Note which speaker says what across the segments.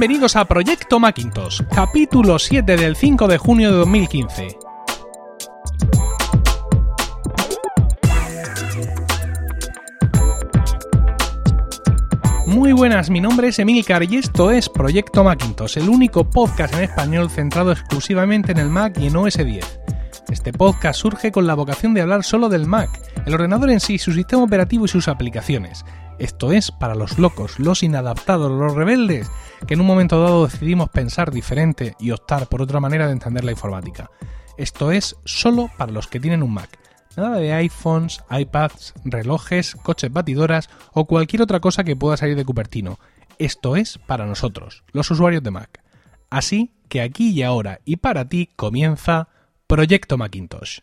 Speaker 1: Bienvenidos a Proyecto Macintosh, capítulo 7 del 5 de junio de 2015. Muy buenas, mi nombre es Emilcar y esto es Proyecto Macintosh, el único podcast en español centrado exclusivamente en el Mac y en OS 10. Este podcast surge con la vocación de hablar solo del Mac, el ordenador en sí, su sistema operativo y sus aplicaciones. Esto es para los locos, los inadaptados, los rebeldes, que en un momento dado decidimos pensar diferente y optar por otra manera de entender la informática. Esto es solo para los que tienen un Mac. Nada de iPhones, iPads, relojes, coches batidoras o cualquier otra cosa que pueda salir de Cupertino. Esto es para nosotros, los usuarios de Mac. Así que aquí y ahora y para ti comienza Proyecto Macintosh.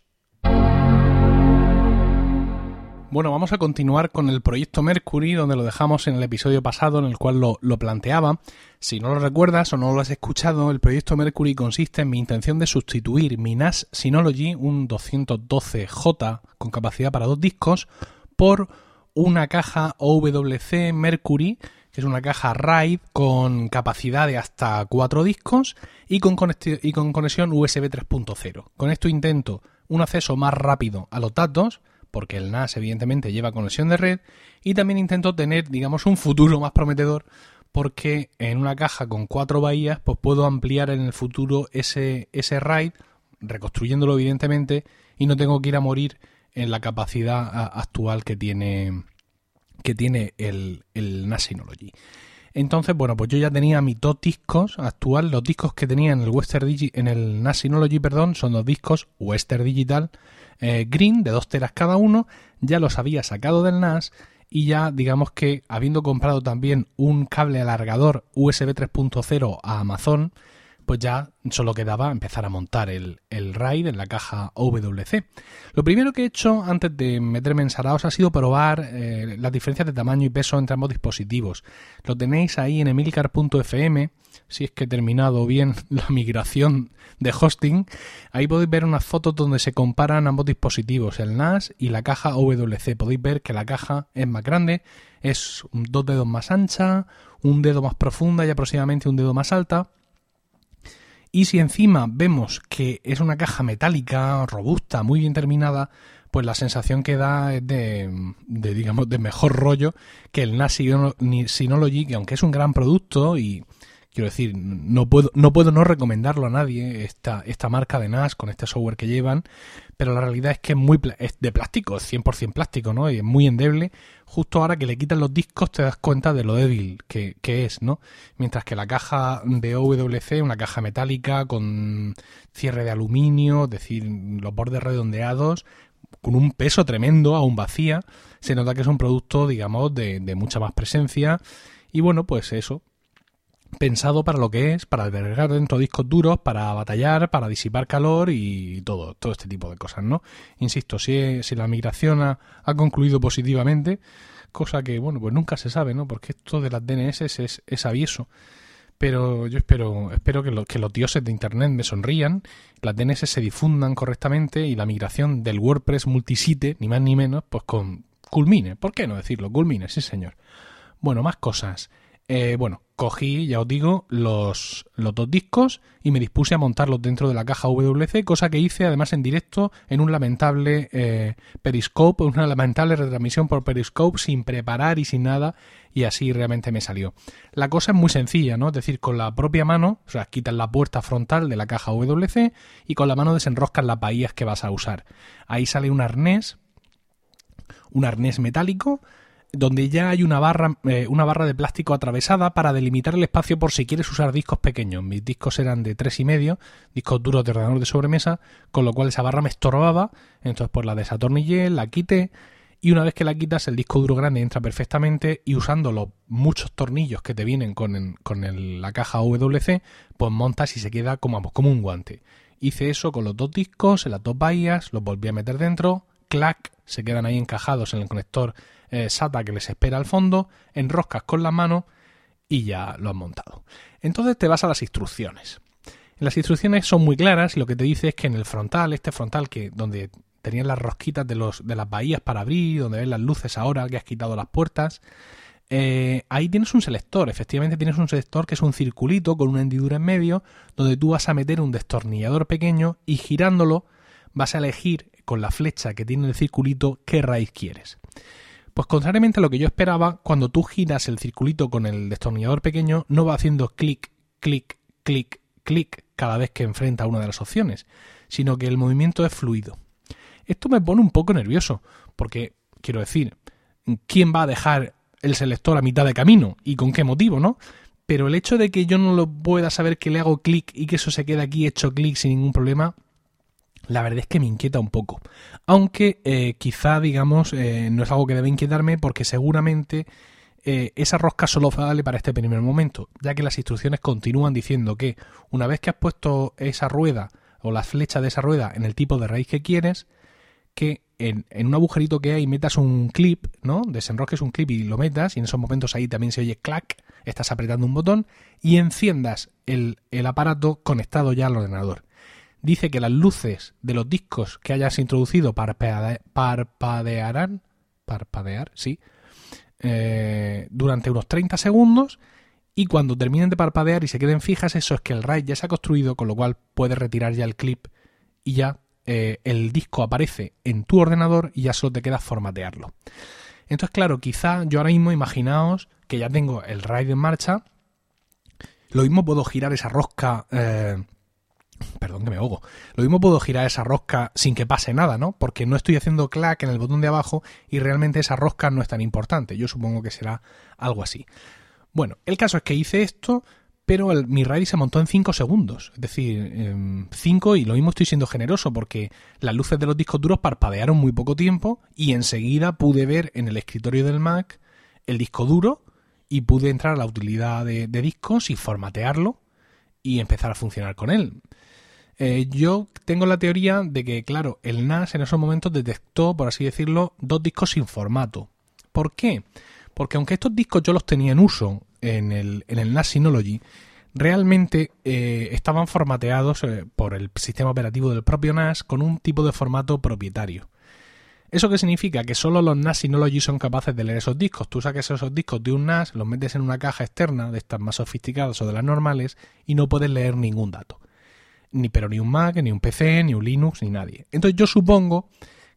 Speaker 1: Bueno, vamos a continuar con el proyecto Mercury, donde lo dejamos en el episodio pasado en el cual lo, planteaba. Si no lo recuerdas o no lo has escuchado, el proyecto Mercury consiste en mi intención de sustituir mi NAS Synology, un 212J con capacidad para dos discos, por una caja OWC Mercury, que es una caja RAID con capacidad de hasta cuatro discos y con, y con conexión USB 3.0. Con esto intento un acceso más rápido a los datos, porque el NAS evidentemente lleva conexión de red y también intento tener, digamos, un futuro más prometedor porque en una caja con cuatro bahías pues puedo ampliar en el futuro ese, ese RAID, reconstruyéndolo evidentemente y no tengo que ir a morir en la capacidad actual que tiene, que tiene el, el NAS Synology. Entonces, bueno, pues yo ya tenía mis dos discos actual, los discos que tenía en el Western en el NAS Synology, perdón, son dos discos Western Digital eh, Green de 2 teras cada uno, ya los había sacado del NAS y ya digamos que habiendo comprado también un cable alargador USB 3.0 a Amazon, pues ya solo quedaba empezar a montar el, el RAID en la caja OWC. Lo primero que he hecho antes de meterme en Saraos ha sido probar eh, las diferencias de tamaño y peso entre ambos dispositivos. Lo tenéis ahí en emilcar.fm si es que he terminado bien la migración de hosting, ahí podéis ver unas fotos donde se comparan ambos dispositivos, el NAS y la caja WC. Podéis ver que la caja es más grande, es dos dedos más ancha, un dedo más profunda y aproximadamente un dedo más alta. Y si encima vemos que es una caja metálica, robusta, muy bien terminada, pues la sensación que da es de, digamos, de mejor rollo que el NAS Synology, que aunque es un gran producto y Quiero decir, no puedo, no puedo no recomendarlo a nadie, esta, esta marca de NAS con este software que llevan, pero la realidad es que es muy es de plástico, es 100% plástico, ¿no? Y es muy endeble. Justo ahora que le quitan los discos te das cuenta de lo débil que, que es, ¿no? Mientras que la caja de OWC, una caja metálica con cierre de aluminio, es decir, los bordes redondeados, con un peso tremendo, aún vacía, se nota que es un producto, digamos, de, de mucha más presencia. Y bueno, pues eso, pensado para lo que es, para albergar dentro discos duros, para batallar, para disipar calor y todo, todo este tipo de cosas, ¿no? Insisto, si, si la migración ha, concluido positivamente, cosa que, bueno, pues nunca se sabe, ¿no? Porque esto de las DNS es, es avieso. Pero yo espero, espero que, que los dioses de Internet me sonrían, las DNS se difundan correctamente y la migración del WordPress multisite, ni más ni menos, pues con culmine. ¿Por qué no decirlo? Culmine, sí señor. Bueno, más cosas. Eh, bueno, cogí, ya os digo, los, dos discos y me dispuse a montarlos dentro de la caja WC, cosa que hice además en directo en un lamentable eh, Periscope, una lamentable retransmisión por Periscope sin preparar y sin nada, y así realmente me salió. La cosa es muy sencilla, ¿no? Es decir, con la propia mano, o sea, quitas la puerta frontal de la caja WC y con la mano desenroscas las bahías que vas a usar. Ahí sale un arnés, un arnés metálico, donde ya hay una barra, eh, una barra de plástico atravesada para delimitar el espacio por si quieres usar discos pequeños. Mis discos eran de tres y medio, discos duros de ordenador de sobremesa, con lo cual esa barra me estorbaba, entonces pues la desatornillé, la quité y una vez que la quitas el disco duro grande entra perfectamente y usando los muchos tornillos que te vienen con, con la caja WC, pues montas y se queda como, como un guante. Hice eso con los dos discos, en las dos bahías, los volví a meter dentro, clac, se quedan ahí encajados en el conector eh, SATA que les espera al fondo, enroscas con la mano y ya lo has montado. Entonces te vas a las instrucciones. Las instrucciones son muy claras y lo que te dice es que en el frontal, este frontal que donde tenían las rosquitas de, los, de las bahías para abrir, donde ven las luces ahora que has quitado las puertas, eh, ahí tienes un selector, efectivamente tienes un selector que es un circulito con una hendidura en medio donde tú vas a meter un destornillador pequeño y girándolo vas a elegir con la flecha que tiene el circulito qué raíz quieres. Pues contrariamente a lo que yo esperaba, cuando tú giras el circulito con el destornillador pequeño no va haciendo clic, clic, clic, clic cada vez que enfrenta una de las opciones, sino que el movimiento es fluido. Esto me pone un poco nervioso, porque quiero decir, ¿quién va a dejar el selector a mitad de camino y con qué motivo, ¿no? Pero el hecho de que yo no lo pueda saber que le hago clic y que eso se quede aquí hecho clic sin ningún problema, la verdad es que me inquieta un poco. Aunque eh, quizá, digamos, eh, no es algo que debe inquietarme porque seguramente eh, esa rosca solo vale para este primer momento, ya que las instrucciones continúan diciendo que una vez que has puesto esa rueda o la flecha de esa rueda en el tipo de raíz que quieres, que en, un agujerito que hay metas un clip, ¿no? Desenrosques un clip y lo metas, y en esos momentos ahí también se oye clac, estás apretando un botón, y enciendas el, aparato conectado ya al ordenador. Dice que las luces de los discos que hayas introducido parpadearán, parpadear, sí, eh, durante unos 30 segundos, y cuando terminen de parpadear y se queden fijas, eso es que el RAID ya se ha construido, con lo cual puedes retirar ya el clip y ya eh, el disco aparece en tu ordenador y ya solo te queda formatearlo. Entonces, claro, quizá yo ahora mismo imaginaos que ya tengo el RAID en marcha. Lo mismo puedo girar esa rosca. Eh, perdón que me ahogo. Lo mismo puedo girar esa rosca sin que pase nada, ¿no? Porque no estoy haciendo clac en el botón de abajo y realmente esa rosca no es tan importante. Yo supongo que será algo así. Bueno, el caso es que hice esto, pero mi RAID se montó en 5 segundos. Es decir, 5 y lo mismo estoy siendo generoso porque las luces de los discos duros parpadearon muy poco tiempo y enseguida pude ver en el escritorio del Mac el disco duro y pude entrar a la utilidad de, discos y formatearlo y empezar a funcionar con él. Eh, yo tengo la teoría de que, claro, el NAS en esos momentos detectó, por así decirlo, dos discos sin formato. ¿Por qué? Porque aunque estos discos yo los tenía en uso en el, en el NAS Synology, realmente eh, estaban formateados eh, por el sistema operativo del propio NAS con un tipo de formato propietario. ¿Eso qué significa? Que solo los NAS Synology son capaces de leer esos discos. Tú sacas esos discos de un NAS, los metes en una caja externa de estas más sofisticadas o de las normales y no puedes leer ningún dato. Ni pero ni un Mac, ni un PC, ni un Linux, ni nadie. Entonces yo supongo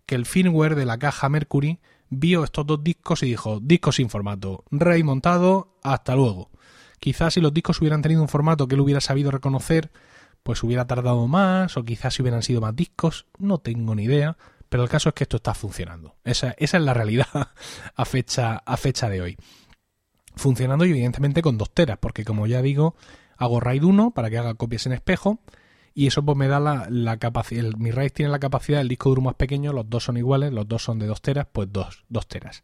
Speaker 1: que el firmware de la caja Mercury vio estos dos discos y dijo, discos sin formato, rey montado, hasta luego. Quizás si los discos hubieran tenido un formato que él hubiera sabido reconocer, pues hubiera tardado más, o quizás si hubieran sido más discos, no tengo ni idea, pero el caso es que esto está funcionando. Esa, esa es la realidad a fecha, a fecha de hoy. Funcionando y evidentemente con dos teras, porque como ya digo, hago RAID 1 para que haga copias en espejo, y eso pues me da la, la capacidad, mi RAID tiene la capacidad, el disco duro más pequeño, los dos son iguales, los dos son de 2 teras, pues 2 dos, teras.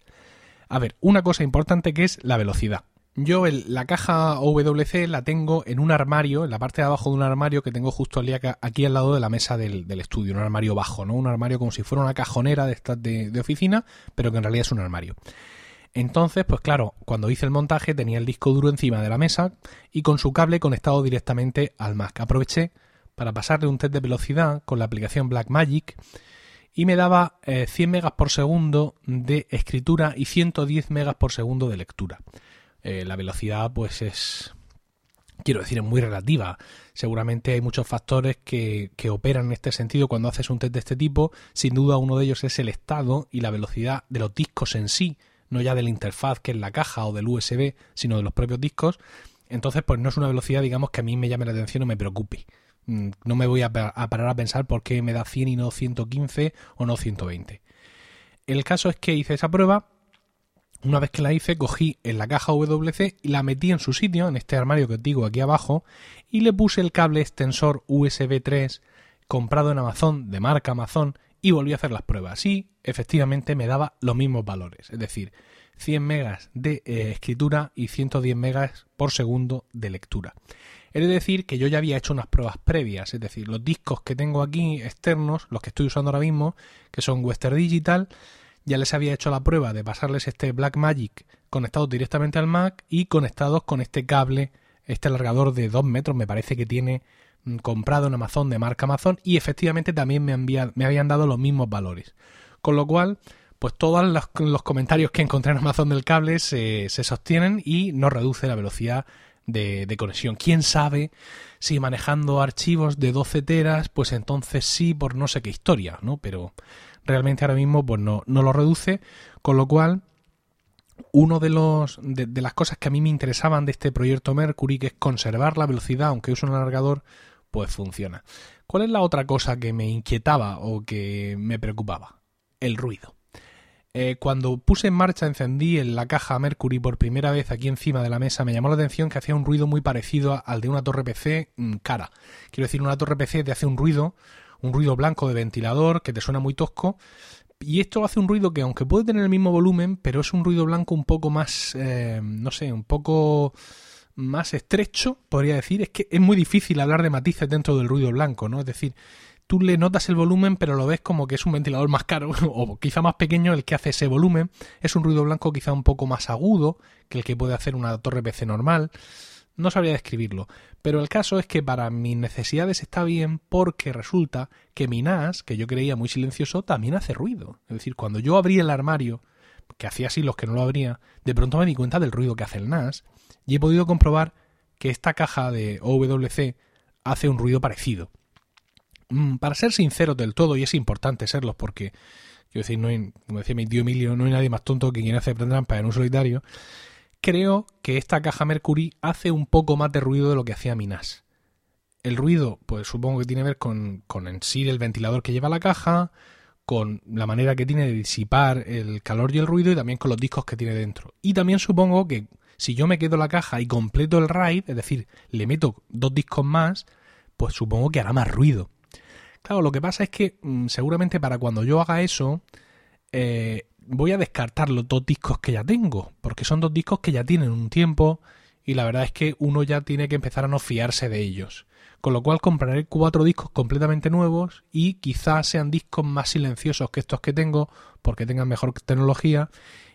Speaker 1: A ver, una cosa importante que es la velocidad. Yo la caja OWC la tengo en un armario, en la parte de abajo de un armario que tengo justo aquí al lado de la mesa del, estudio, un armario bajo, ¿no? Un armario como si fuera una cajonera de de, de oficina, pero que en realidad es un armario. Entonces, pues claro, cuando hice el montaje tenía el disco duro encima de la mesa y con su cable conectado directamente al Mac. Aproveché para pasarle un test de velocidad con la aplicación Blackmagic y me daba 100 eh, megas por segundo de escritura y 110 megas por segundo de lectura. Eh, la velocidad pues es, quiero decir, es muy relativa. Seguramente hay muchos factores que, que, operan en este sentido cuando haces un test de este tipo. Sin duda uno de ellos es el estado y la velocidad de los discos en sí, no ya de la interfaz que es la caja o del USB, sino de los propios discos. Entonces pues no es una velocidad digamos que a mí me llame la atención o me preocupe. Mm, no me voy a, parar a pensar por qué me da 100 y no 115 o no 120. El caso es que hice esa prueba. Una vez que la hice, cogí en la caja WC y la metí en su sitio, en este armario que os digo aquí abajo, y le puse el cable extensor USB 3 comprado en Amazon, de marca Amazon, y volví a hacer las pruebas. Y efectivamente me daba los mismos valores, es decir, 100 megas de eh, escritura y 110 megas por segundo de lectura. De decir que yo ya había hecho unas pruebas previas, es decir, los discos que tengo aquí externos, los que estoy usando ahora mismo, que son Western Digital, ya les había hecho la prueba de pasarles este Blackmagic conectado directamente al Mac y conectados con este cable, este alargador de 2 metros, me parece que tiene mm, comprado en Amazon de marca Amazon y efectivamente también me, me habían dado los mismos valores. Con lo cual, pues todos los, comentarios que encontré en Amazon del cable se, sostienen y no reduce la velocidad de, de, conexión. ¿Quién sabe si manejando archivos de 12 teras, pues entonces sí por no sé qué historia, ¿no? Pero realmente ahora mismo pues no, no lo reduce, con lo cual uno de los de, las cosas que a mí me interesaban de este proyecto Mercury, que es conservar la velocidad, aunque use un alargador, pues funciona. ¿Cuál es la otra cosa que me inquietaba o que me preocupaba? El ruido. Eh, cuando puse en marcha, encendí en la caja Mercury por primera vez aquí encima de la mesa, me llamó la atención que hacía un ruido muy parecido al de una torre PC mm, cara. Quiero decir, una torre PC te hace un ruido, un ruido blanco de ventilador que te suena muy tosco. Y esto hace un ruido que, aunque puede tener el mismo volumen, pero es un ruido blanco un poco más, eh, no sé, un poco más estrecho, podría decir. Es que es muy difícil hablar de matices dentro del ruido blanco, ¿no? Es decir, tú le notas el volumen, pero lo ves como que es un ventilador más caro o quizá más pequeño el que hace ese volumen. Es un ruido blanco quizá un poco más agudo que el que puede hacer una torre PC normal. No sabría describirlo, pero el caso es que para mis necesidades está bien porque resulta que mi NAS, que yo creía muy silencioso, también hace ruido. Es decir, cuando yo abrí el armario, que hacía así los que no lo abría, de pronto me di cuenta del ruido que hace el NAS y he podido comprobar que esta caja de OWC hace un ruido parecido. Mm, para ser sinceros del todo, y es importante serlos porque, quiero decir, no hay, como decía mi tío Emilio, no hay nadie más tonto que quien hace trampa en un solitario, creo que esta caja Mercury hace un poco más de ruido de lo que hacía mi NAS. El ruido, pues supongo que tiene que ver con, con en sí el ventilador que lleva la caja, con la manera que tiene de disipar el calor y el ruido y también con los discos que tiene dentro. Y también supongo que si yo me quedo la caja y completo el RAID, es decir, le meto dos discos más, pues supongo que hará más ruido. Claro, lo que pasa es que mm, seguramente para cuando yo haga eso, eh, voy a descartar los dos discos que ya tengo, porque son dos discos que ya tienen un tiempo y la verdad es que uno ya tiene que empezar a no fiarse de ellos. Con lo cual compraré cuatro discos completamente nuevos y quizás sean discos más silenciosos que estos que tengo, porque tengan mejor tecnología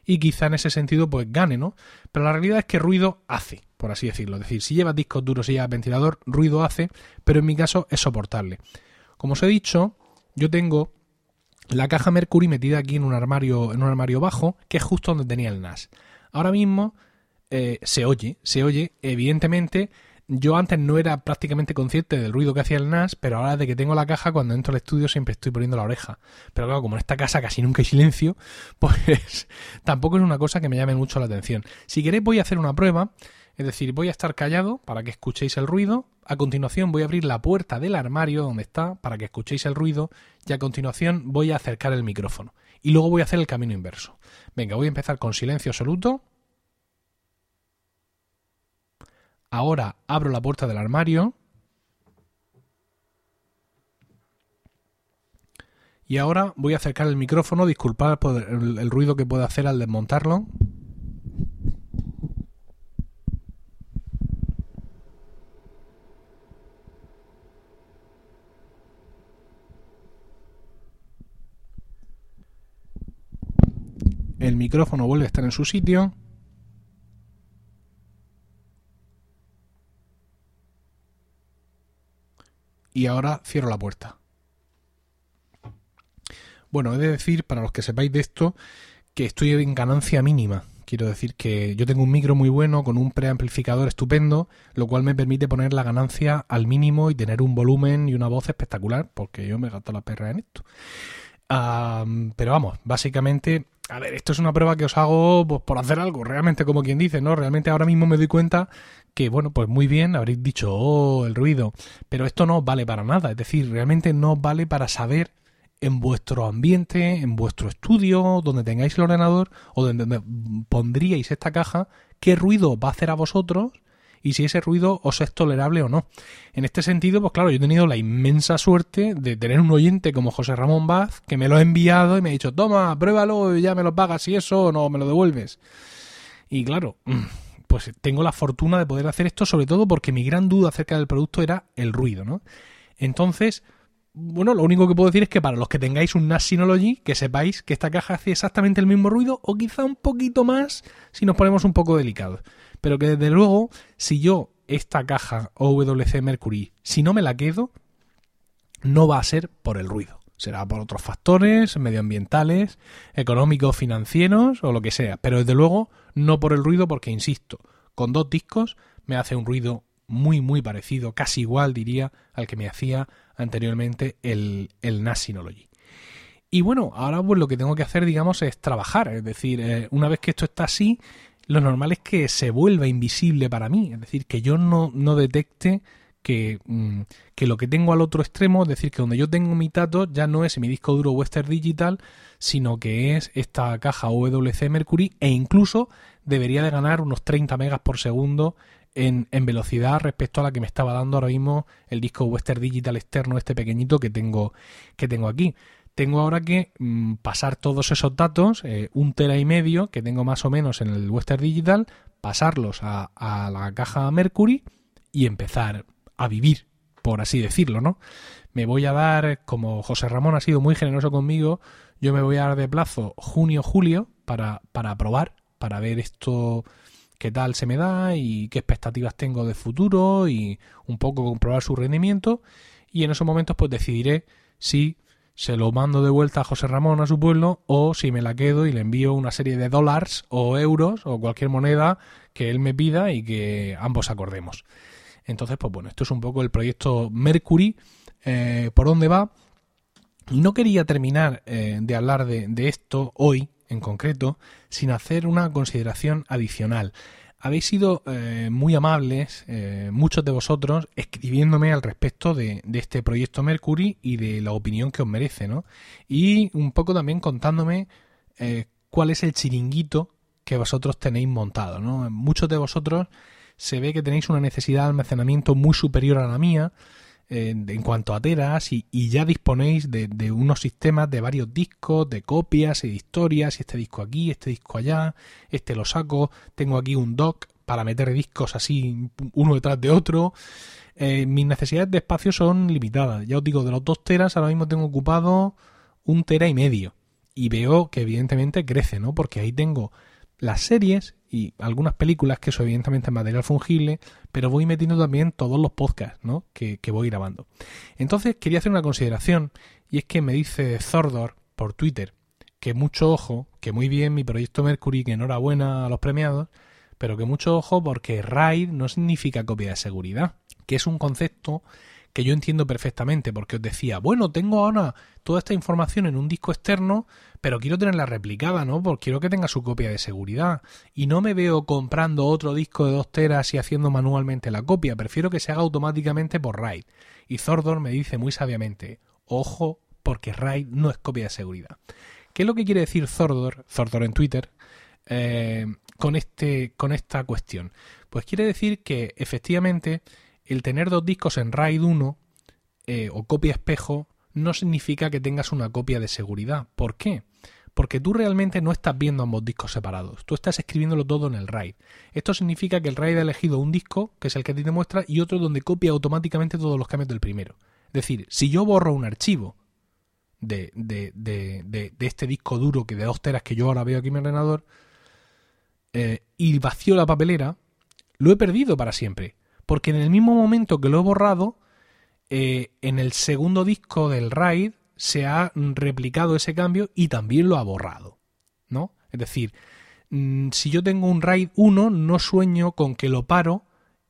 Speaker 1: y quizá en ese sentido pues gane, ¿no? Pero la realidad es que ruido hace, por así decirlo. Es decir, si llevas discos duros y llevas ventilador, ruido hace, pero en mi caso es soportable. Como os he dicho, yo tengo la caja Mercury metida aquí en un armario, en un armario bajo, que es justo donde tenía el NAS. Ahora mismo eh, se oye, se oye, evidentemente. Yo antes no era prácticamente consciente del ruido que hacía el NAS, pero ahora de que tengo la caja, cuando entro al estudio siempre estoy poniendo la oreja. Pero claro, como en esta casa casi nunca hay silencio, pues tampoco es una cosa que me llame mucho la atención. Si queréis voy a hacer una prueba es decir, voy a estar callado para que escuchéis el ruido. A continuación voy a abrir la puerta del armario donde está para que escuchéis el ruido. Y a continuación voy a acercar el micrófono. Y luego voy a hacer el camino inverso. Venga, voy a empezar con silencio absoluto. Ahora abro la puerta del armario. Y ahora voy a acercar el micrófono, disculpad por el, ruido que puedo hacer al desmontarlo. El micrófono vuelve a estar en su sitio. Y ahora cierro la puerta. Bueno, he de decir, para los que sepáis de esto, que estoy en ganancia mínima. Quiero decir que yo tengo un micro muy bueno con un preamplificador estupendo, lo cual me permite poner la ganancia al mínimo y tener un volumen y una voz espectacular, porque yo me gasto la perra en esto. pero vamos, básicamente a ver, esto es una prueba que os hago pues, por hacer algo, realmente como quien dice, ¿no? Realmente ahora mismo me doy cuenta que, bueno, pues muy bien, habréis dicho, oh, el ruido, pero esto no vale para nada, es decir, realmente no vale para saber en vuestro ambiente, en vuestro estudio, donde tengáis el ordenador o donde pondríais esta caja, qué ruido va a hacer a vosotros y si ese ruido os es tolerable o no. En este sentido, pues claro, yo he tenido la inmensa suerte de tener un oyente como José Ramón Vaz que me lo ha enviado y me ha dicho, toma, pruébalo y ya me lo pagas y eso o no me lo devuelves. Y claro, pues tengo la fortuna de poder hacer esto, sobre todo porque mi gran duda acerca del producto era el ruido, ¿no? Entonces, bueno, lo único que puedo decir es que para los que tengáis un NAS Synology, que sepáis que esta caja hace exactamente el mismo ruido o quizá un poquito más si nos ponemos un poco delicados pero que desde luego, si yo esta caja OWC Mercury, si no me la quedo, no va a ser por el ruido. Será por otros factores medioambientales, económicos, financieros o lo que sea. Pero desde luego no por el ruido porque, insisto, con dos discos me hace un ruido muy, muy parecido, casi igual diría al que me hacía anteriormente el, el Nasinology. Y bueno, ahora pues lo que tengo que hacer, digamos, es trabajar. Es decir, eh, una vez que esto está así, lo normal es que se vuelva invisible para mí. Es decir, que yo no, no detecte que, mm, que, lo que tengo al otro extremo, es decir, que donde yo tengo mi tato ya no es mi disco duro Western Digital, sino que es esta caja WC Mercury e incluso debería de ganar unos 30 megas por segundo en, en, velocidad respecto a la que me estaba dando ahora mismo el disco Western Digital externo, este pequeñito que tengo, que tengo aquí tengo ahora que mm, pasar todos esos datos, eh, un tera y medio que tengo más o menos en el Western Digital, pasarlos a, la caja Mercury y empezar a vivir, por así decirlo, ¿no? Me voy a dar, como José Ramón ha sido muy generoso conmigo, yo me voy a dar de plazo junio-julio para, para probar, para ver esto qué tal se me da y qué expectativas tengo de futuro y un poco comprobar su rendimiento y en esos momentos pues decidiré si se lo mando de vuelta a José Ramón a su pueblo o si me la quedo y le envío una serie de dólares o euros o cualquier moneda que él me pida y que ambos acordemos. Entonces, pues bueno, esto es un poco el proyecto Mercury, eh, por dónde va. No quería terminar eh, de hablar de esto hoy en concreto sin hacer una consideración adicional habéis sido eh, muy amables, eh, muchos de vosotros, escribiéndome al respecto de, este proyecto Mercury y de la opinión que os merece, ¿no? Y un poco también contándome eh, cuál es el chiringuito que vosotros tenéis montado, ¿no? Muchos de vosotros se ve que tenéis una necesidad de almacenamiento muy superior a la mía, en cuanto a teras y, ya disponéis de, unos sistemas de varios discos, de copias y de historias, y este disco aquí, este disco allá, este lo saco, tengo aquí un dock para meter discos así uno detrás de otro. Eh, mis necesidades de espacio son limitadas. Ya os digo, de los dos teras ahora mismo tengo ocupado un tera y medio. Y veo que evidentemente crece, ¿no? Porque ahí tengo las series y algunas películas, que eso evidentemente es material fungible, pero voy metiendo también todos los podcasts ¿no? que, voy grabando. Entonces quería hacer una consideración, y es que me dice Zordor por Twitter que mucho ojo, que muy bien mi proyecto Mercury, que enhorabuena a los premiados, pero que mucho ojo porque RAID no significa copia de seguridad, que es un concepto que yo entiendo perfectamente, porque os decía, bueno, tengo ahora toda esta información en un disco externo, pero quiero tenerla replicada, ¿no? Porque quiero que tenga su copia de seguridad. Y no me veo comprando otro disco de 2 teras y haciendo manualmente la copia, prefiero que se haga automáticamente por RAID. Y Zordor me dice muy sabiamente, ojo, porque RAID no es copia de seguridad. ¿Qué es lo que quiere decir Zordor, Zordor en Twitter, eh, con, este, con esta cuestión? Pues quiere decir que efectivamente el tener dos discos en RAID 1 eh, o copia espejo no significa que tengas una copia de seguridad. ¿Por qué? Porque tú realmente no estás viendo ambos discos separados, tú estás escribiéndolo todo en el RAID. Esto significa que el RAID ha elegido un disco, que es el que a ti te muestra, y otro donde copia automáticamente todos los cambios del primero. Es decir, si yo borro un archivo de, de, de, de este disco duro que de dos teras que yo ahora veo aquí en mi ordenador, eh, y vacío la papelera, lo he perdido para siempre porque en el mismo momento que lo he borrado, eh, en el segundo disco del RAID se ha replicado ese cambio y también lo ha borrado, ¿no? Es decir, mm, si yo tengo un RAID 1, no sueño con que lo paro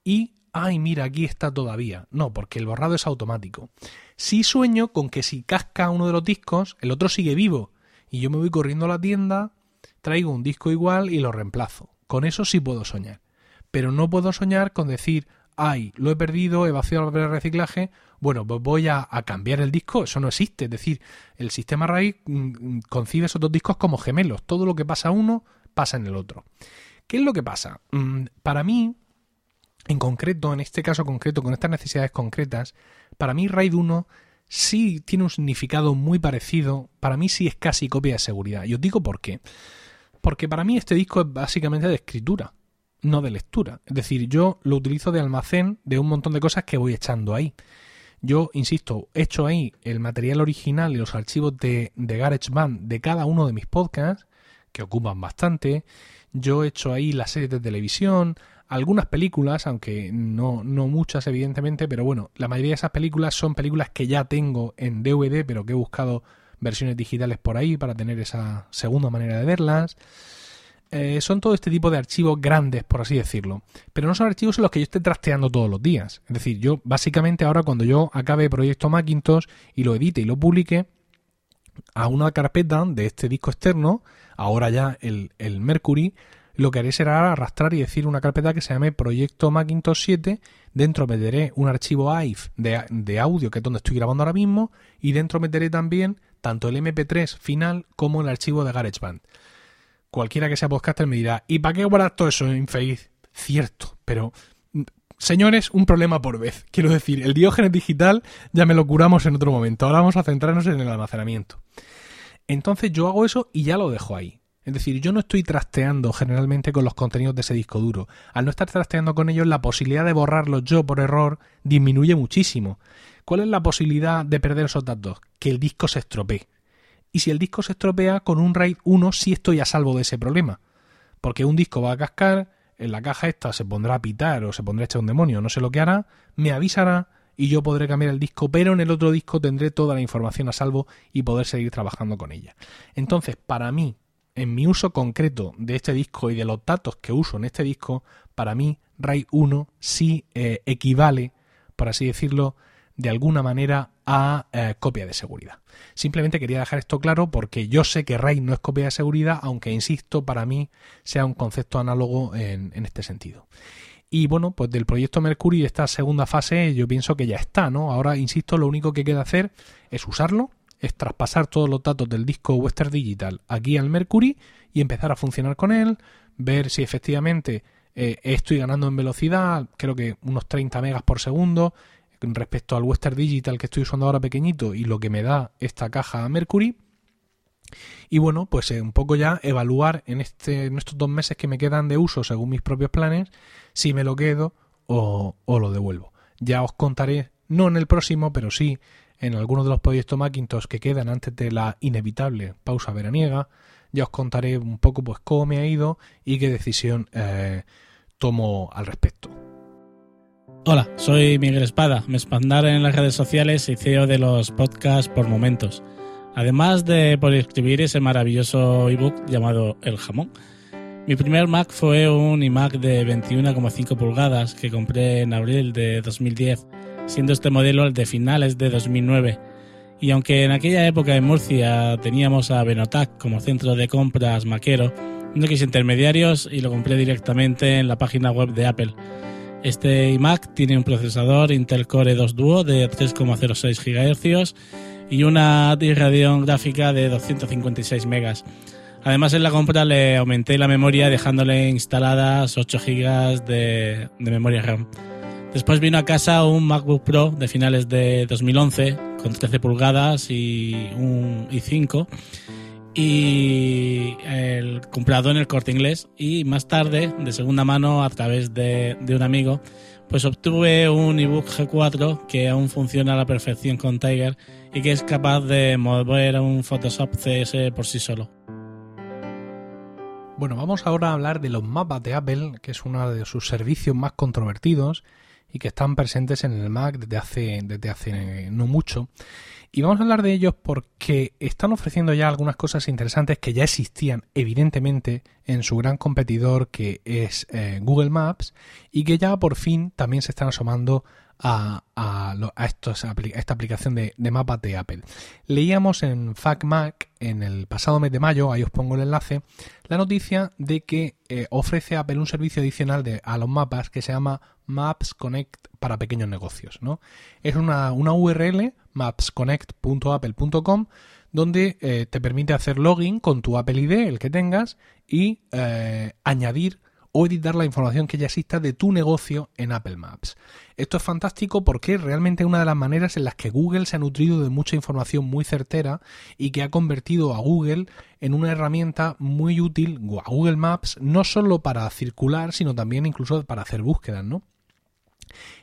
Speaker 1: y, ay, mira, aquí está todavía. No, porque el borrado es automático. Sí sueño con que si casca uno de los discos, el otro sigue vivo y yo me voy corriendo a la tienda, traigo un disco igual y lo reemplazo. Con eso sí puedo soñar. Pero no puedo soñar con decir, ay, lo he perdido, he vaciado el reciclaje, bueno, pues voy a, cambiar el disco, eso no existe, es decir, el sistema RAID mm, concibe esos dos discos como gemelos, todo lo que pasa uno pasa en el otro. ¿Qué es lo que pasa? Mm, para mí, en concreto, en este caso concreto, con estas necesidades concretas, para mí RAID 1 sí tiene un significado muy parecido, para mí sí es casi copia de seguridad. Y os digo por qué. Porque para mí este disco es básicamente de escritura no de lectura. Es decir, yo lo utilizo de almacén de un montón de cosas que voy echando ahí. Yo, insisto, echo ahí el material original y los archivos de, de GarageBand de cada uno de mis podcasts, que ocupan bastante. Yo echo ahí las series de televisión, algunas películas, aunque no, no muchas evidentemente, pero bueno, la mayoría de esas películas son películas que ya tengo en DVD, pero que he buscado versiones digitales por ahí para tener esa segunda manera de verlas. Eh, son todo este tipo de archivos grandes, por así decirlo. Pero no son archivos en los que yo esté trasteando todos los días. Es decir, yo básicamente ahora cuando yo acabe Proyecto Macintosh y lo edite y lo publique, a una carpeta de este disco externo, ahora ya el, el Mercury, lo que haré será arrastrar y decir una carpeta que se llame Proyecto Macintosh 7. Dentro meteré un archivo AIF de, de, audio, que es donde estoy grabando ahora mismo, y dentro meteré también tanto el MP3 final como el archivo de GarageBand. Cualquiera que sea podcaster me dirá, ¿y para qué guardar todo eso, infeliz? Cierto, pero Señores, un problema por vez. Quiero decir, el diógenes digital ya me lo curamos en otro momento. Ahora vamos a centrarnos en el almacenamiento. Entonces yo hago eso y ya lo dejo ahí. Es decir, yo no estoy trasteando generalmente con los contenidos de ese disco duro. Al no estar trasteando con ellos, la posibilidad de borrarlos yo por error disminuye muchísimo. ¿Cuál es la posibilidad de perder esos datos? Que el disco se estropee. Y si el disco se estropea, con un RAID 1 sí estoy a salvo de ese problema. Porque un disco va a cascar, en la caja esta se pondrá a pitar o se pondrá a echar un demonio, no sé lo que hará, me avisará y yo podré cambiar el disco, pero en el otro disco tendré toda la información a salvo y poder seguir trabajando con ella. Entonces, para mí, en mi uso concreto de este disco y de los datos que uso en este disco, para mí RAID 1 sí eh, equivale, por así decirlo, de alguna manera a eh, copia de seguridad. Simplemente quería dejar esto claro porque yo sé que RAID no es copia de seguridad, aunque insisto, para mí sea un concepto análogo en, en este sentido. Y bueno, pues del proyecto Mercury, esta segunda fase, yo pienso que ya está, ¿no? Ahora, insisto, lo único que queda hacer es usarlo, es traspasar todos los datos del disco Western Digital aquí al Mercury y empezar a funcionar con él, ver si efectivamente eh, estoy ganando en velocidad, creo que unos 30 megas por segundo respecto al Western Digital que estoy usando ahora pequeñito y lo que me da esta caja Mercury. Y bueno, pues eh, un poco ya evaluar en, este, en estos dos meses que me quedan de uso según mis propios planes si me lo quedo o, o lo devuelvo. Ya os contaré, no en el próximo, pero sí en algunos de los proyectos Macintosh que quedan antes de la inevitable pausa veraniega. Ya os contaré un poco pues cómo me ha ido y qué decisión eh, tomo al respecto.
Speaker 2: Hola, soy Miguel Espada, me espandar en las redes sociales y CEO de los podcasts por momentos. Además de por escribir ese maravilloso ebook llamado El Jamón. Mi primer Mac fue un iMac de 21,5 pulgadas que compré en abril de 2010 siendo este modelo el de finales de 2009. Y aunque en aquella época en Murcia teníamos a Benotac como centro de compras maquero, no quise intermediarios y lo compré directamente en la página web de Apple. Este iMac tiene un procesador Intel Core 2 Duo de 3,06 GHz y una Radeon gráfica de 256 MB. Además en la compra le aumenté la memoria dejándole instaladas 8 GB de, de memoria RAM. Después vino a casa un MacBook Pro de finales de 2011 con 13 pulgadas y un i5 y el comprado en el corte inglés y más tarde de segunda mano a través de, un amigo pues obtuve un ebook G4 que aún funciona a la perfección con Tiger y que es capaz de mover un Photoshop CS por sí solo.
Speaker 1: Bueno, vamos ahora a hablar de los mapas de Apple, que es uno de sus servicios más controvertidos y que están presentes en el Mac desde hace, desde hace no mucho. Y vamos a hablar de ellos porque están ofreciendo ya algunas cosas interesantes que ya existían evidentemente en su gran competidor que es eh, Google Maps y que ya por fin también se están asomando a, a, estos, a esta aplicación de, de, mapas de Apple. Leíamos en FacMac en el pasado mes de mayo, ahí os pongo el enlace, la noticia de que eh, ofrece Apple un servicio adicional de, a los mapas que se llama Maps Connect para pequeños negocios. ¿no? Es una, una URL, mapsconnect.apple.com, donde eh, te permite hacer login con tu Apple ID, el que tengas, y eh, añadir o editar la información que ya exista de tu negocio en Apple Maps. Esto es fantástico porque es realmente una de las maneras en las que Google se ha nutrido de mucha información muy certera y que ha convertido a Google en una herramienta muy útil, a Google Maps, no solo para circular, sino también incluso para hacer búsquedas, ¿no?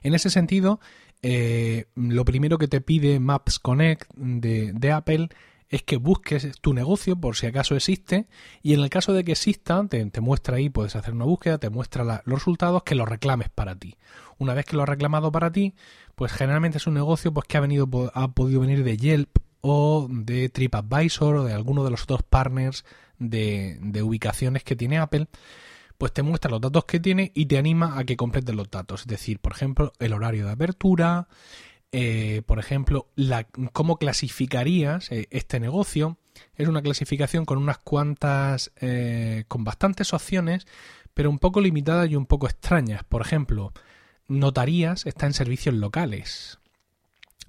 Speaker 1: En ese sentido, eh, lo primero que te pide Maps Connect de, Apple es que busques tu negocio por si acaso existe y en el caso de que exista, te, muestra ahí, puedes hacer una búsqueda, te muestra los resultados, que los reclames para ti. Una vez que lo has reclamado para ti, pues generalmente es un negocio pues que ha venido ha podido venir de Yelp o de TripAdvisor o de alguno de los otros partners de ubicaciones que tiene Apple pues te muestra los datos que tiene y te anima a que completes los datos. Es decir, por ejemplo, el horario de apertura, eh, por ejemplo, cómo clasificarías eh, este negocio. Es una clasificación con unas cuantas, eh, con bastantes opciones, pero un poco limitadas y un poco extrañas. Por ejemplo, notarías está en servicios locales.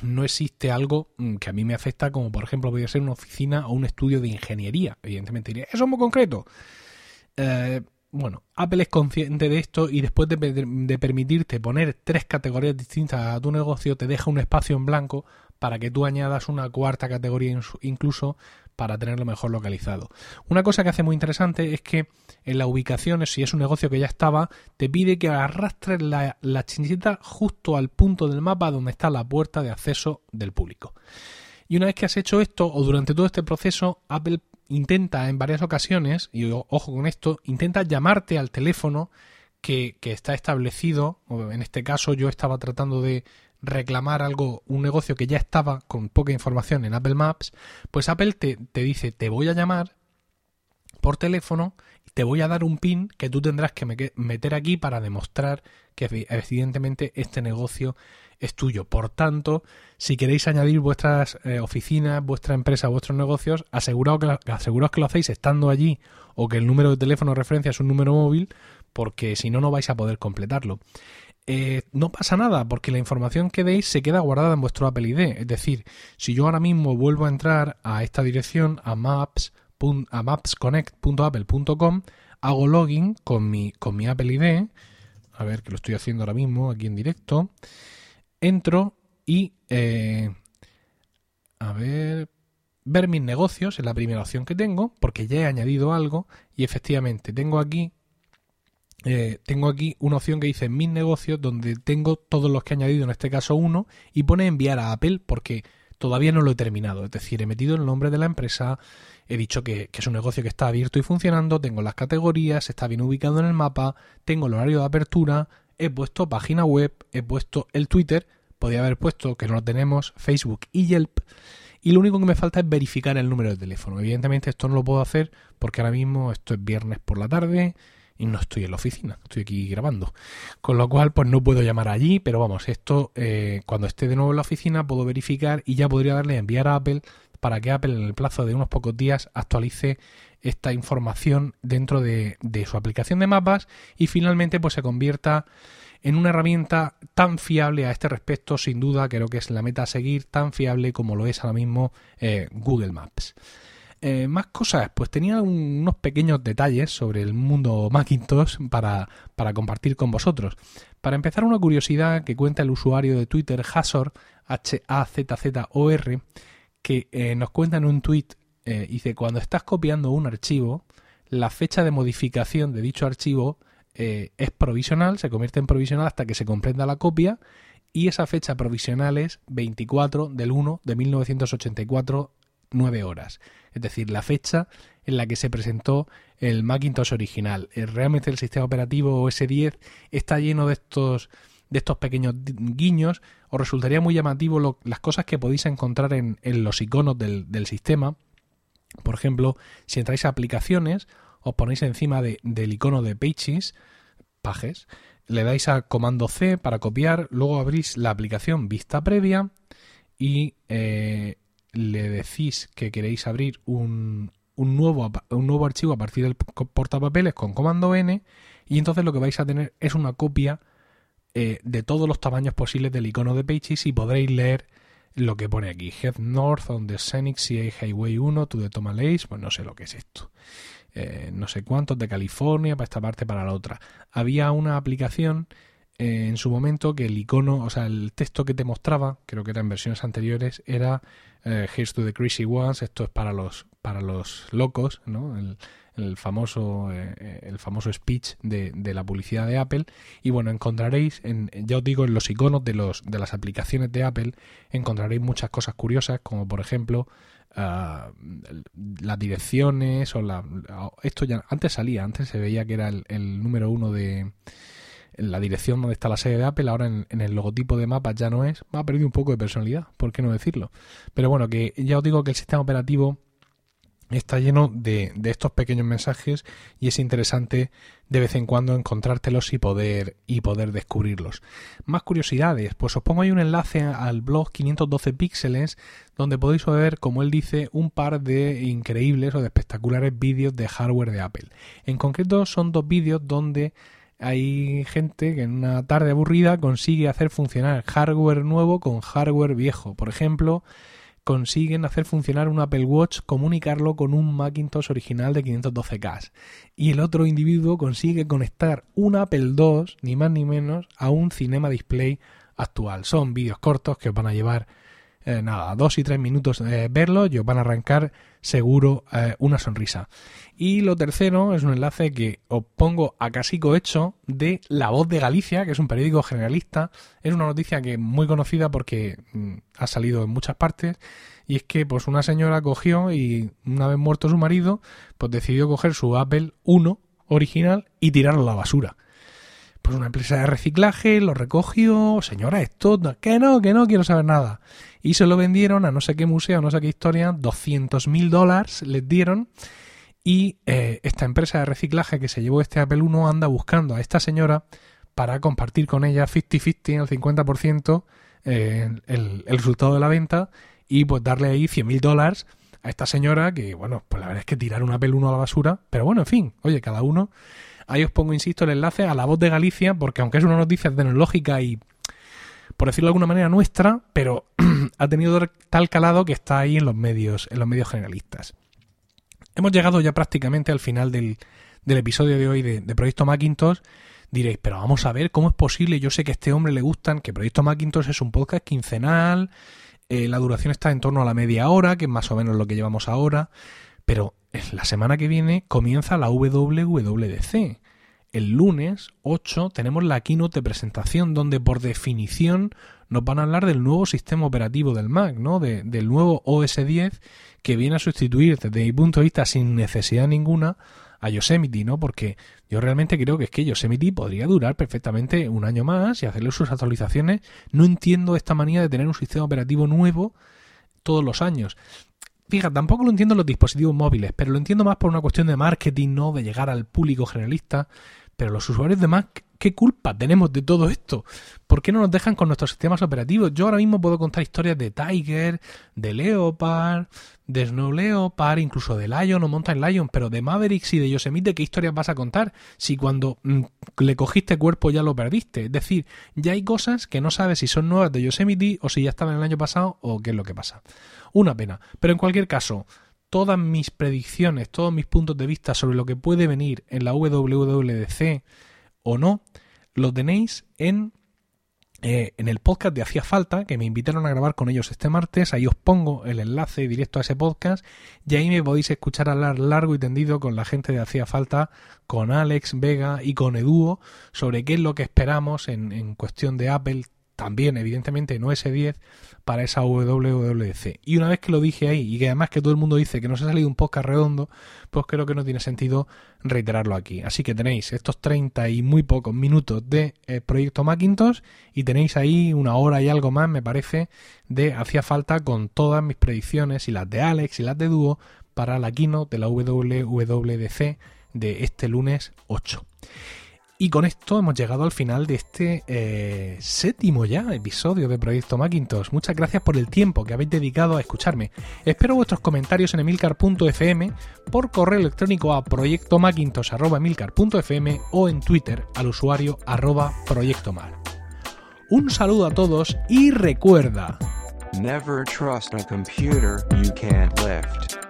Speaker 1: No existe algo mm, que a mí me afecta, como por ejemplo podría ser una oficina o un estudio de ingeniería. Evidentemente diría, eso es muy concreto. Bueno, Apple es consciente de esto y después de, permitirte poner tres categorías distintas a tu negocio, te deja un espacio en blanco para que tú añadas una cuarta categoría incluso para tenerlo mejor localizado. Una cosa que hace muy interesante es que en las ubicaciones, si es un negocio que ya estaba, te pide que arrastres la, la chinchita justo al punto del mapa donde está la puerta de acceso del público. Y una vez que has hecho esto, o durante todo este proceso, Apple intenta en varias ocasiones, y ojo con esto, intenta llamarte al teléfono que, está establecido, en este caso yo estaba tratando de reclamar algo, un negocio que ya estaba con poca información en Apple Maps, pues Apple te, te dice, te voy a llamar por teléfono te voy a dar un pin que tú tendrás que meter aquí para demostrar que evidentemente este negocio es tuyo. Por tanto, si queréis añadir vuestras eh, oficinas, vuestra empresa, vuestros negocios, aseguraos que, aseguraos que lo hacéis estando allí o que el número de teléfono de referencia es un número móvil, porque si no, no vais a poder completarlo. Eh, no pasa nada, porque la información que deis se queda guardada en vuestro Apple ID. Es decir, si yo ahora mismo vuelvo a entrar a esta dirección, a maps, a mapsconnect.apple.com, hago login con mi, con mi Apple ID, a ver que lo estoy haciendo ahora mismo aquí en directo, entro y... Eh, a ver... Ver mis negocios es la primera opción que tengo, porque ya he añadido algo y efectivamente tengo aquí eh, tengo aquí una opción que dice mis negocios donde tengo todos los que he añadido, en este caso uno, y pone enviar a Apple porque todavía no lo he terminado. Es decir, he metido el nombre de la empresa, he dicho que, es un negocio que está abierto y funcionando, tengo las categorías, está bien ubicado en el mapa, tengo el horario de apertura, he puesto página web, he puesto el Twitter, podría haber puesto que no lo tenemos, Facebook y Yelp. Y lo único que me falta es verificar el número de teléfono. Evidentemente esto no lo puedo hacer porque ahora mismo esto es viernes por la tarde y no estoy en la oficina, estoy aquí grabando. Con lo cual pues no puedo llamar allí, pero vamos, esto eh, cuando esté de nuevo en la oficina puedo verificar y ya podría darle a enviar a Apple para que Apple en el plazo de unos pocos días actualice esta información dentro de, su aplicación de mapas y finalmente pues se convierta en una herramienta tan fiable a este respecto, sin duda creo que es la meta a seguir, tan fiable como lo es ahora mismo eh, Google Maps. Eh, más cosas, pues tenía unos pequeños detalles sobre el mundo Macintosh para, para, compartir con vosotros. Para empezar, una curiosidad que cuenta el usuario de Twitter Hazor, H-A-Z-Z-O-R, que eh, nos cuenta en un tweet eh, dice, cuando estás copiando un archivo, la fecha de modificación de dicho archivo eh, es provisional, se convierte en provisional hasta que se comprenda la copia y esa fecha provisional es 24 del 1 de 1984, 9 horas. Es decir, la fecha en la que se presentó el Macintosh original. Eh, realmente el sistema operativo OS 10 está lleno de estos de estos pequeños guiños, os resultaría muy llamativo las cosas que podéis encontrar en, los iconos del, del sistema, por ejemplo, si entráis a aplicaciones, os ponéis encima del icono de Pages, Pages, le dais a comando C para copiar, luego abrís la aplicación vista previa y eh, le decís que queréis abrir un, un, nuevo, un nuevo archivo a partir del portapapeles con comando N y entonces lo que vais a tener es una copia eh, de todos los tamaños posibles del icono de Pages y podréis leer lo que pone aquí, Head North on the Scenic CA Highway 1 to the Tomalase, pues no sé lo que es esto. Eh, no sé cuántos de California para esta parte para la otra. Había una aplicación en su momento que el icono, o sea, el texto que te mostraba, creo que era en versiones anteriores, era eh, Here's to the Crazy Ones, esto es para los, para los locos, ¿no? El, el famoso, eh, el famoso speech de, de, la publicidad de Apple. Y bueno, encontraréis, en, ya os digo, en los iconos de, los, de las aplicaciones de Apple, encontraréis muchas cosas curiosas, como por ejemplo ah, las direcciones o la, esto ya antes salía, antes se veía que era el, número uno de la dirección donde está la sede de Apple, ahora en, el logotipo de mapas ya no es, ha perdido un poco de personalidad, ¿por qué no decirlo? Pero bueno, que ya os digo que el sistema operativo está lleno de, de, estos pequeños mensajes y es interesante de vez en cuando encontrártelos y poder y poder descubrirlos. Más curiosidades, pues os pongo ahí un enlace al blog 512 píxeles donde podéis ver, como él dice, un par de increíbles o de espectaculares vídeos de hardware de Apple. En concreto son dos vídeos donde hay gente que en una tarde aburrida consigue hacer funcionar hardware nuevo con hardware viejo. Por ejemplo, consiguen hacer funcionar un Apple Watch, comunicarlo con un Macintosh original de 512K. Y el otro individuo consigue conectar un Apple II, ni más ni menos, a un Cinema Display actual. Son vídeos cortos que os van a llevar eh, nada, dos y tres minutos eh, verlo y os van a arrancar seguro eh, una sonrisa. Y lo tercero es un enlace que os pongo a casico hecho de La Voz de Galicia, que es un periódico generalista. Es una noticia que es muy conocida porque mm, ha salido en muchas partes. Y es que pues una señora cogió y una vez muerto su marido, pues decidió coger su Apple 1 original y tirarlo a la basura. Pues una empresa de reciclaje lo recogió, señora, esto, que no, que no quiero saber nada y se lo vendieron a no sé qué museo, no sé qué historia, 200 mil dólares les dieron y eh, esta empresa de reciclaje que se llevó este Apple 1 anda buscando a esta señora para compartir con ella 50-50, el 50% eh, el, el, resultado de la venta y pues darle ahí 100 mil dólares a esta señora que, bueno, pues la verdad es que tirar un Apple 1 a la basura, pero bueno, en fin, oye, cada uno... Ahí os pongo, insisto, el enlace a la voz de Galicia, porque aunque es una noticia tecnológica y por decirlo de alguna manera, nuestra, pero ha tenido tal calado que está ahí en los medios, en los medios generalistas. Hemos llegado ya prácticamente al final del, episodio de hoy de, Proyecto Macintosh. Diréis, pero vamos a ver cómo es posible. Yo sé que a este hombre le gustan, que Proyecto Macintosh es un podcast quincenal, eh, la duración está en torno a la media hora, que es más o menos lo que llevamos ahora, pero la semana que viene comienza la WWDC el lunes 8 tenemos la keynote de presentación donde por definición nos van a hablar del nuevo sistema operativo del Mac, ¿no? del nuevo OS 10 que viene a sustituir desde mi punto de vista sin necesidad ninguna a Yosemite, ¿no? Porque yo realmente creo que es que Yosemite podría durar perfectamente un año más y hacerle sus actualizaciones. No entiendo esta manía de tener un sistema operativo nuevo todos los años. Fíjate, tampoco lo entiendo en los dispositivos móviles, pero lo entiendo más por una cuestión de marketing, ¿no? De llegar al público generalista. Pero los usuarios de Mac, ¿qué culpa tenemos de todo esto? ¿Por qué no nos dejan con nuestros sistemas operativos? Yo ahora mismo puedo contar historias de Tiger, de Leopard, de Snow Leopard, incluso de Lion o Mountain Lion, pero de Mavericks y de Yosemite, ¿qué historias vas a contar si cuando mm, le cogiste cuerpo ya lo perdiste? Es decir, ya hay cosas que no sabes si son nuevas de Yosemite o si ya estaban el año pasado o qué es lo que pasa. Una pena. Pero en cualquier caso, todas mis predicciones, todos mis puntos de vista sobre lo que puede venir en la WWDC o no, lo tenéis en, eh, en el podcast de Hacía Falta, que me invitaron a grabar con ellos este martes. Ahí os pongo el enlace directo a ese podcast y ahí me podéis escuchar hablar largo y tendido con la gente de Hacía Falta, con Alex Vega y con Eduo sobre qué es lo que esperamos en, en cuestión de Apple también evidentemente no S10 para esa WWDC. Y una vez que lo dije ahí y que además que todo el mundo dice que nos ha salido un podcast redondo, pues creo que no tiene sentido reiterarlo aquí. Así que tenéis estos 30 y muy pocos minutos de eh, proyecto Macintosh y tenéis ahí una hora y algo más, me parece, de hacía falta con todas mis predicciones y las de Alex y las de Duo para la keynote de la WWDC de este lunes 8. Y con esto hemos llegado al final de este eh, séptimo ya episodio de Proyecto Macintosh. Muchas gracias por el tiempo que habéis dedicado a escucharme. Espero vuestros comentarios en emilcar.fm, por correo electrónico a proyectomacintosh.emilcar.fm o en Twitter al usuario arroba proyectomar. Un saludo a todos y recuerda... Never trust computer you can't lift.